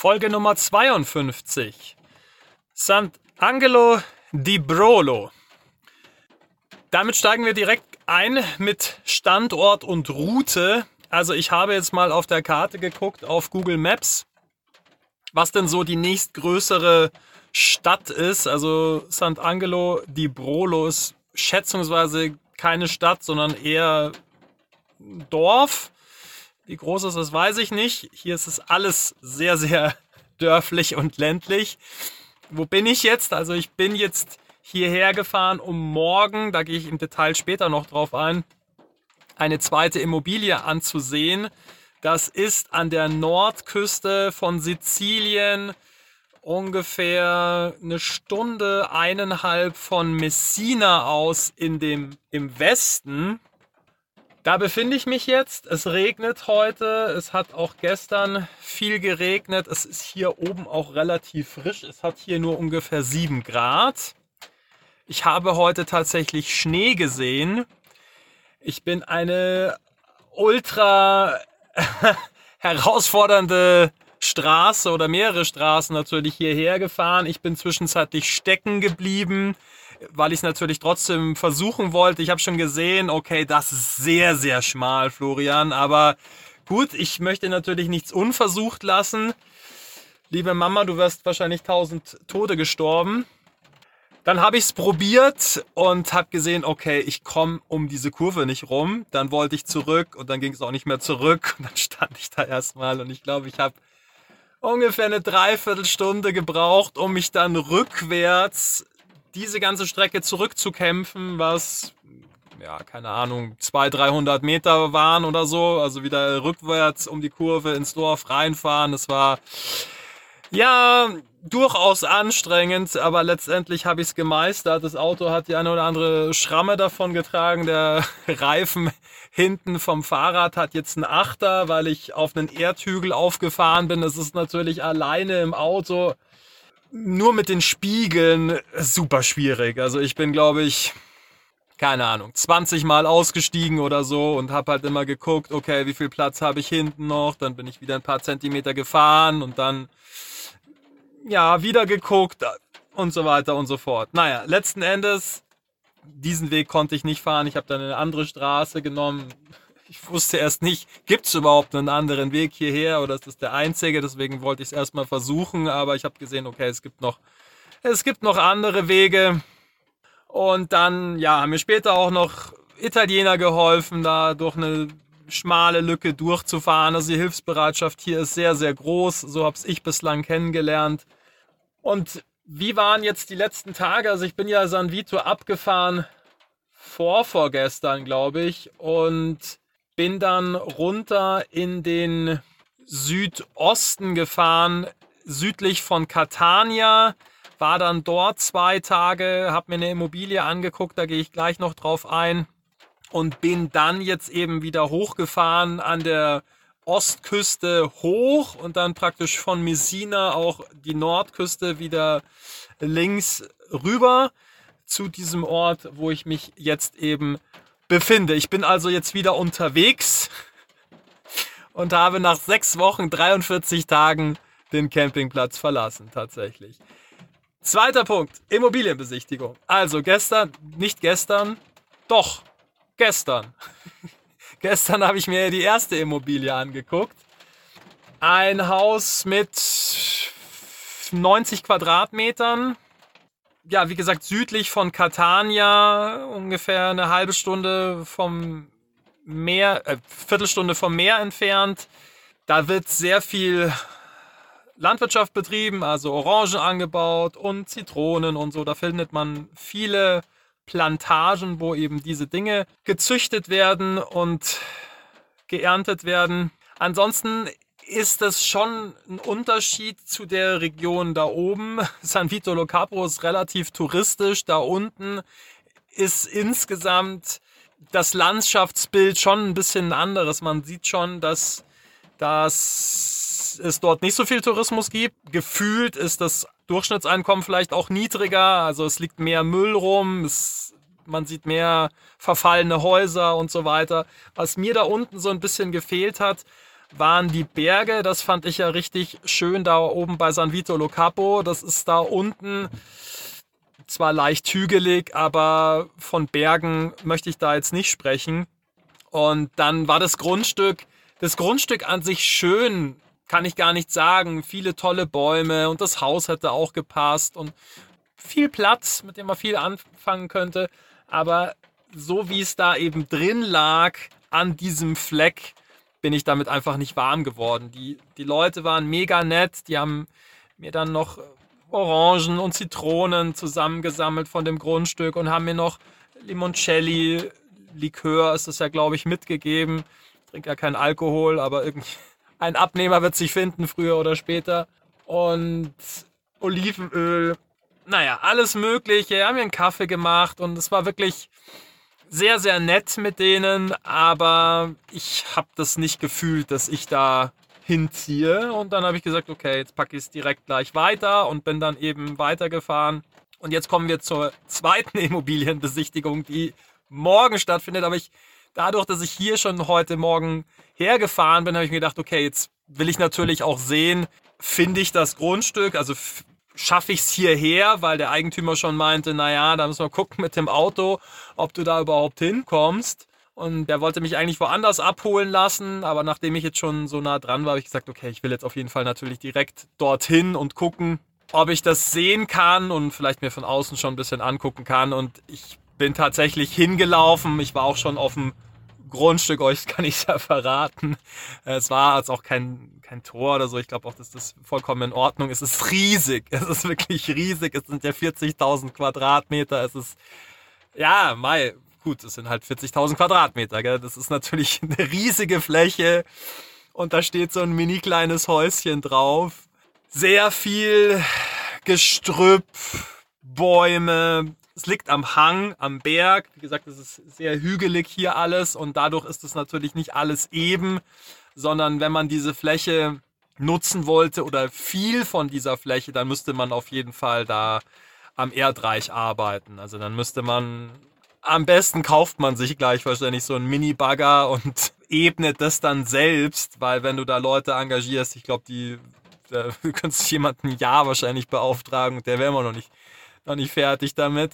Folge Nummer 52. Sant'Angelo di Brolo. Damit steigen wir direkt ein mit Standort und Route. Also ich habe jetzt mal auf der Karte geguckt auf Google Maps, was denn so die nächstgrößere Stadt ist. Also Sant'Angelo di Brolo ist schätzungsweise keine Stadt, sondern eher Dorf. Wie groß ist das, weiß ich nicht. Hier ist es alles sehr, sehr dörflich und ländlich. Wo bin ich jetzt? Also ich bin jetzt hierher gefahren, um morgen, da gehe ich im Detail später noch drauf ein, eine zweite Immobilie anzusehen. Das ist an der Nordküste von Sizilien, ungefähr eine Stunde, eineinhalb von Messina aus in dem, im Westen. Da befinde ich mich jetzt. Es regnet heute. Es hat auch gestern viel geregnet. Es ist hier oben auch relativ frisch. Es hat hier nur ungefähr 7 Grad. Ich habe heute tatsächlich Schnee gesehen. Ich bin eine ultra herausfordernde Straße oder mehrere Straßen natürlich hierher gefahren. Ich bin zwischenzeitlich stecken geblieben weil ich es natürlich trotzdem versuchen wollte. Ich habe schon gesehen, okay, das ist sehr, sehr schmal, Florian. Aber gut, ich möchte natürlich nichts unversucht lassen. Liebe Mama, du wirst wahrscheinlich tausend Tode gestorben. Dann habe ich es probiert und habe gesehen, okay, ich komme um diese Kurve nicht rum. Dann wollte ich zurück und dann ging es auch nicht mehr zurück. Und dann stand ich da erstmal und ich glaube, ich habe ungefähr eine Dreiviertelstunde gebraucht, um mich dann rückwärts diese ganze Strecke zurückzukämpfen, was, ja, keine Ahnung, 200, 300 Meter waren oder so. Also wieder rückwärts um die Kurve ins Dorf reinfahren. Das war, ja, durchaus anstrengend, aber letztendlich habe ich es gemeistert. Das Auto hat die eine oder andere Schramme davon getragen. Der Reifen hinten vom Fahrrad hat jetzt einen Achter, weil ich auf einen Erdhügel aufgefahren bin. Das ist natürlich alleine im Auto nur mit den Spiegeln super schwierig. Also ich bin, glaube ich, keine Ahnung, 20 Mal ausgestiegen oder so und habe halt immer geguckt, okay, wie viel Platz habe ich hinten noch? Dann bin ich wieder ein paar Zentimeter gefahren und dann, ja, wieder geguckt und so weiter und so fort. Naja, letzten Endes, diesen Weg konnte ich nicht fahren. Ich habe dann eine andere Straße genommen, ich wusste erst nicht, gibt es überhaupt einen anderen Weg hierher oder ist das der einzige? Deswegen wollte ich es erstmal versuchen, aber ich habe gesehen, okay, es gibt noch, es gibt noch andere Wege. Und dann, ja, haben mir später auch noch Italiener geholfen, da durch eine schmale Lücke durchzufahren. Also die Hilfsbereitschaft hier ist sehr, sehr groß. So habe ich bislang kennengelernt. Und wie waren jetzt die letzten Tage? Also ich bin ja San Vito abgefahren vor vorgestern, glaube ich. Und bin dann runter in den Südosten gefahren, südlich von Catania, war dann dort zwei Tage, habe mir eine Immobilie angeguckt, da gehe ich gleich noch drauf ein und bin dann jetzt eben wieder hochgefahren an der Ostküste hoch und dann praktisch von Messina auch die Nordküste wieder links rüber zu diesem Ort, wo ich mich jetzt eben befinde. Ich bin also jetzt wieder unterwegs und habe nach sechs Wochen, 43 Tagen den Campingplatz verlassen, tatsächlich. Zweiter Punkt, Immobilienbesichtigung. Also gestern, nicht gestern, doch, gestern. gestern habe ich mir die erste Immobilie angeguckt. Ein Haus mit 90 Quadratmetern, ja, wie gesagt, südlich von Catania, ungefähr eine halbe Stunde vom Meer, äh, Viertelstunde vom Meer entfernt. Da wird sehr viel Landwirtschaft betrieben, also Orangen angebaut und Zitronen und so. Da findet man viele Plantagen, wo eben diese Dinge gezüchtet werden und geerntet werden. Ansonsten ist es schon ein Unterschied zu der Region da oben. San Vito Lo Capo ist relativ touristisch. Da unten ist insgesamt das Landschaftsbild schon ein bisschen anderes. Man sieht schon, dass, dass es dort nicht so viel Tourismus gibt. Gefühlt ist das Durchschnittseinkommen vielleicht auch niedriger. Also es liegt mehr Müll rum. Es, man sieht mehr verfallene Häuser und so weiter. Was mir da unten so ein bisschen gefehlt hat, waren die Berge. Das fand ich ja richtig schön da oben bei San Vito Lo Capo. Das ist da unten zwar leicht hügelig, aber von Bergen möchte ich da jetzt nicht sprechen. Und dann war das Grundstück, das Grundstück an sich schön, kann ich gar nicht sagen. Viele tolle Bäume und das Haus hätte auch gepasst und viel Platz, mit dem man viel anfangen könnte. Aber so wie es da eben drin lag, an diesem Fleck, bin ich damit einfach nicht warm geworden. Die, die Leute waren mega nett, die haben mir dann noch Orangen und Zitronen zusammengesammelt von dem Grundstück und haben mir noch Limoncelli, Likör ist das ja, glaube ich, mitgegeben. Ich trinke ja keinen Alkohol, aber irgendwie ein Abnehmer wird sich finden, früher oder später. Und Olivenöl, naja, alles Mögliche. Wir haben mir einen Kaffee gemacht und es war wirklich sehr, sehr nett mit denen, aber ich habe das nicht gefühlt, dass ich da hinziehe. Und dann habe ich gesagt, okay, jetzt packe ich es direkt gleich weiter und bin dann eben weitergefahren. Und jetzt kommen wir zur zweiten Immobilienbesichtigung, die morgen stattfindet. Aber ich, dadurch, dass ich hier schon heute Morgen hergefahren bin, habe ich mir gedacht, okay, jetzt will ich natürlich auch sehen, finde ich das Grundstück, also schaffe ich es hierher, weil der Eigentümer schon meinte, naja, da müssen wir gucken mit dem Auto, ob du da überhaupt hinkommst. Und der wollte mich eigentlich woanders abholen lassen, aber nachdem ich jetzt schon so nah dran war, habe ich gesagt, okay, ich will jetzt auf jeden Fall natürlich direkt dorthin und gucken, ob ich das sehen kann und vielleicht mir von außen schon ein bisschen angucken kann. Und ich bin tatsächlich hingelaufen. Ich war auch schon auf dem Grundstück, euch kann ich ja verraten. Es war jetzt auch kein, kein Tor oder so. Ich glaube auch, dass das vollkommen in Ordnung ist. Es ist riesig. Es ist wirklich riesig. Es sind ja 40.000 Quadratmeter. Es ist, ja, Mai, gut, es sind halt 40.000 Quadratmeter. Gell? Das ist natürlich eine riesige Fläche. Und da steht so ein mini kleines Häuschen drauf. Sehr viel Gestrüpp, Bäume, es liegt am Hang, am Berg. Wie gesagt, es ist sehr hügelig hier alles und dadurch ist es natürlich nicht alles eben, sondern wenn man diese Fläche nutzen wollte oder viel von dieser Fläche, dann müsste man auf jeden Fall da am Erdreich arbeiten. Also dann müsste man am besten kauft man sich gleich wahrscheinlich so einen Mini-Bagger und ebnet das dann selbst, weil wenn du da Leute engagierst, ich glaube, die da könntest du jemanden ein Jahr wahrscheinlich beauftragen, der wäre immer noch nicht noch nicht fertig damit.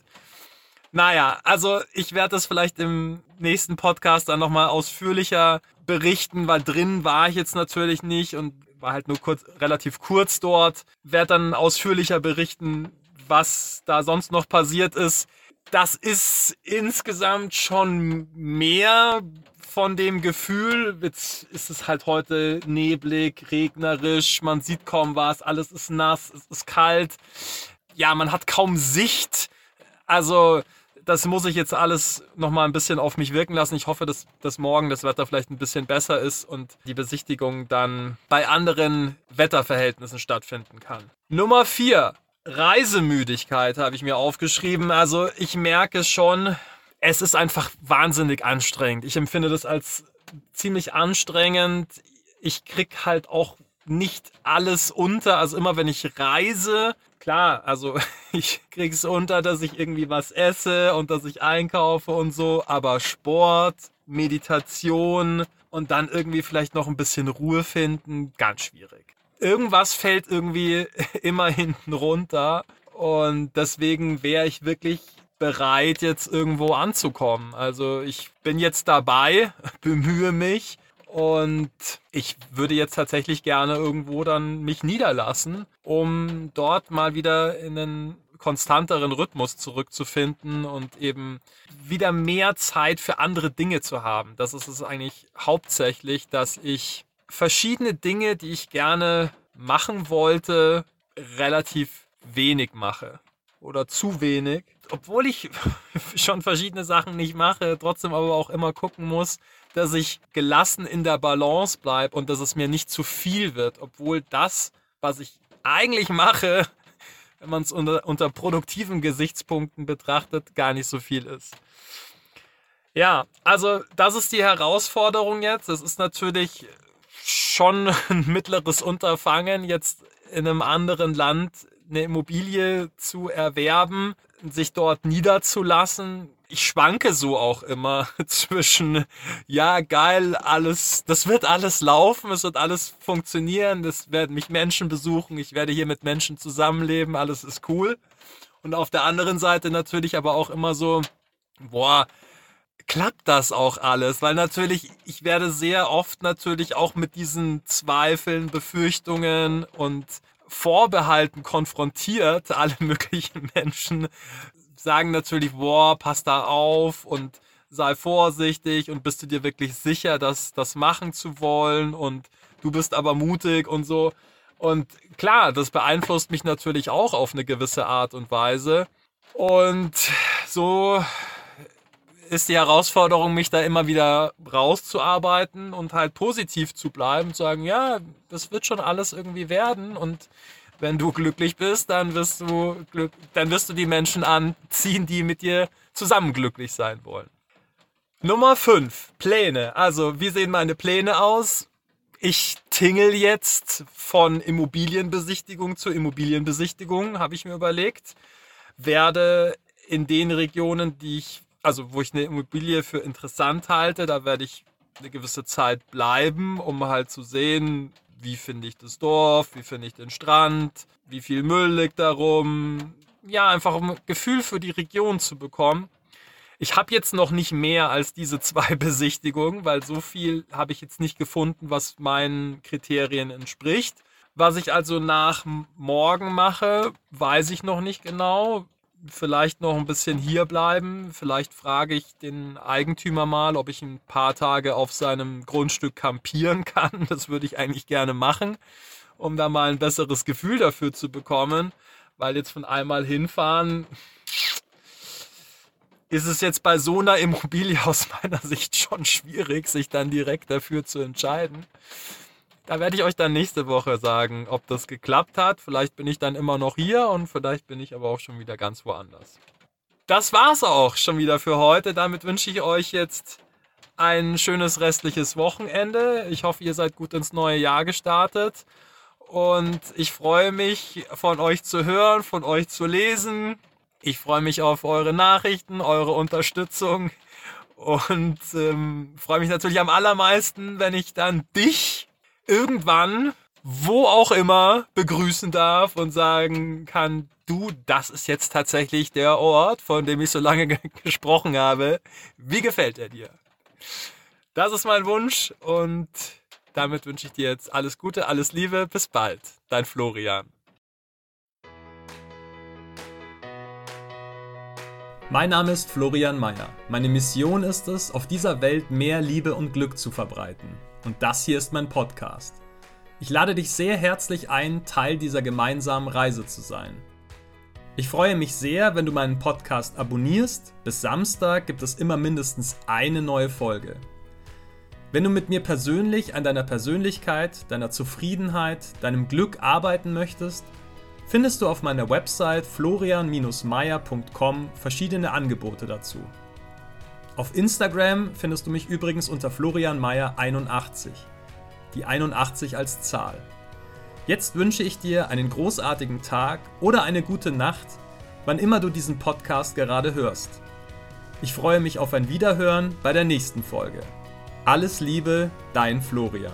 Naja, also ich werde das vielleicht im nächsten Podcast dann nochmal ausführlicher berichten, weil drin war ich jetzt natürlich nicht und war halt nur kurz, relativ kurz dort. Werde dann ausführlicher berichten, was da sonst noch passiert ist. Das ist insgesamt schon mehr von dem Gefühl, jetzt ist es halt heute neblig, regnerisch, man sieht kaum was, alles ist nass, es ist kalt ja, man hat kaum Sicht. Also, das muss ich jetzt alles nochmal ein bisschen auf mich wirken lassen. Ich hoffe, dass, dass morgen das Wetter vielleicht ein bisschen besser ist und die Besichtigung dann bei anderen Wetterverhältnissen stattfinden kann. Nummer vier Reisemüdigkeit habe ich mir aufgeschrieben. Also ich merke schon, es ist einfach wahnsinnig anstrengend. Ich empfinde das als ziemlich anstrengend. Ich krieg halt auch nicht alles unter. Also immer wenn ich reise, klar, also ich krieg's unter, dass ich irgendwie was esse und dass ich einkaufe und so, aber Sport, Meditation und dann irgendwie vielleicht noch ein bisschen Ruhe finden, ganz schwierig. Irgendwas fällt irgendwie immer hinten runter und deswegen wäre ich wirklich bereit, jetzt irgendwo anzukommen. Also ich bin jetzt dabei, bemühe mich und ich würde jetzt tatsächlich gerne irgendwo dann mich niederlassen, um dort mal wieder in einen konstanteren Rhythmus zurückzufinden und eben wieder mehr Zeit für andere Dinge zu haben. Das ist es eigentlich hauptsächlich, dass ich verschiedene Dinge, die ich gerne machen wollte, relativ wenig mache oder zu wenig. Obwohl ich schon verschiedene Sachen nicht mache, trotzdem aber auch immer gucken muss, dass ich gelassen in der Balance bleibe und dass es mir nicht zu viel wird, obwohl das, was ich eigentlich mache, wenn man es unter, unter produktiven Gesichtspunkten betrachtet, gar nicht so viel ist. Ja, also das ist die Herausforderung jetzt. Es ist natürlich schon ein mittleres Unterfangen, jetzt in einem anderen Land eine Immobilie zu erwerben, sich dort niederzulassen. Ich schwanke so auch immer zwischen, ja, geil, alles, das wird alles laufen, es wird alles funktionieren, es werden mich Menschen besuchen, ich werde hier mit Menschen zusammenleben, alles ist cool. Und auf der anderen Seite natürlich aber auch immer so, boah, klappt das auch alles? Weil natürlich, ich werde sehr oft natürlich auch mit diesen Zweifeln, Befürchtungen und Vorbehalten konfrontiert. Alle möglichen Menschen sagen natürlich, boah, pass da auf und sei vorsichtig und bist du dir wirklich sicher, das, das machen zu wollen und du bist aber mutig und so. Und klar, das beeinflusst mich natürlich auch auf eine gewisse Art und Weise. Und so ist die Herausforderung, mich da immer wieder rauszuarbeiten und halt positiv zu bleiben, zu sagen, ja, das wird schon alles irgendwie werden und wenn du glücklich bist, dann wirst du glück, dann wirst du die Menschen anziehen, die mit dir zusammen glücklich sein wollen. Nummer 5, Pläne. Also, wie sehen meine Pläne aus? Ich tingel jetzt von Immobilienbesichtigung zu Immobilienbesichtigung, habe ich mir überlegt. Werde in den Regionen, die ich, also wo ich eine Immobilie für interessant halte, da werde ich eine gewisse Zeit bleiben, um halt zu sehen, wie finde ich das Dorf, wie finde ich den Strand, wie viel Müll liegt da rum. Ja, einfach um ein Gefühl für die Region zu bekommen. Ich habe jetzt noch nicht mehr als diese zwei Besichtigungen, weil so viel habe ich jetzt nicht gefunden, was meinen Kriterien entspricht. Was ich also nach morgen mache, weiß ich noch nicht genau vielleicht noch ein bisschen hier bleiben. Vielleicht frage ich den Eigentümer mal, ob ich ein paar Tage auf seinem Grundstück kampieren kann. Das würde ich eigentlich gerne machen, um da mal ein besseres Gefühl dafür zu bekommen. Weil jetzt von einmal hinfahren, ist es jetzt bei so einer Immobilie aus meiner Sicht schon schwierig, sich dann direkt dafür zu entscheiden. Da werde ich euch dann nächste Woche sagen, ob das geklappt hat. Vielleicht bin ich dann immer noch hier und vielleicht bin ich aber auch schon wieder ganz woanders. Das war's auch schon wieder für heute. Damit wünsche ich euch jetzt ein schönes restliches Wochenende. Ich hoffe, ihr seid gut ins neue Jahr gestartet. Und ich freue mich, von euch zu hören, von euch zu lesen. Ich freue mich auf eure Nachrichten, eure Unterstützung. Und ähm, freue mich natürlich am allermeisten, wenn ich dann dich irgendwann, wo auch immer, begrüßen darf und sagen kann, du, das ist jetzt tatsächlich der Ort, von dem ich so lange gesprochen habe. Wie gefällt er dir? Das ist mein Wunsch und damit wünsche ich dir jetzt alles Gute, alles Liebe, bis bald. Dein Florian. Mein Name ist Florian Mayer. Meine Mission ist es, auf dieser Welt mehr Liebe und Glück zu verbreiten und das hier ist mein Podcast. Ich lade dich sehr herzlich ein, Teil dieser gemeinsamen Reise zu sein. Ich freue mich sehr, wenn du meinen Podcast abonnierst. Bis Samstag gibt es immer mindestens eine neue Folge. Wenn du mit mir persönlich an deiner Persönlichkeit, deiner Zufriedenheit, deinem Glück arbeiten möchtest, findest du auf meiner Website florian-meier.com verschiedene Angebote dazu. Auf Instagram findest du mich übrigens unter florianmeier81. Die 81 als Zahl. Jetzt wünsche ich dir einen großartigen Tag oder eine gute Nacht, wann immer du diesen Podcast gerade hörst. Ich freue mich auf ein Wiederhören bei der nächsten Folge. Alles Liebe, dein Florian.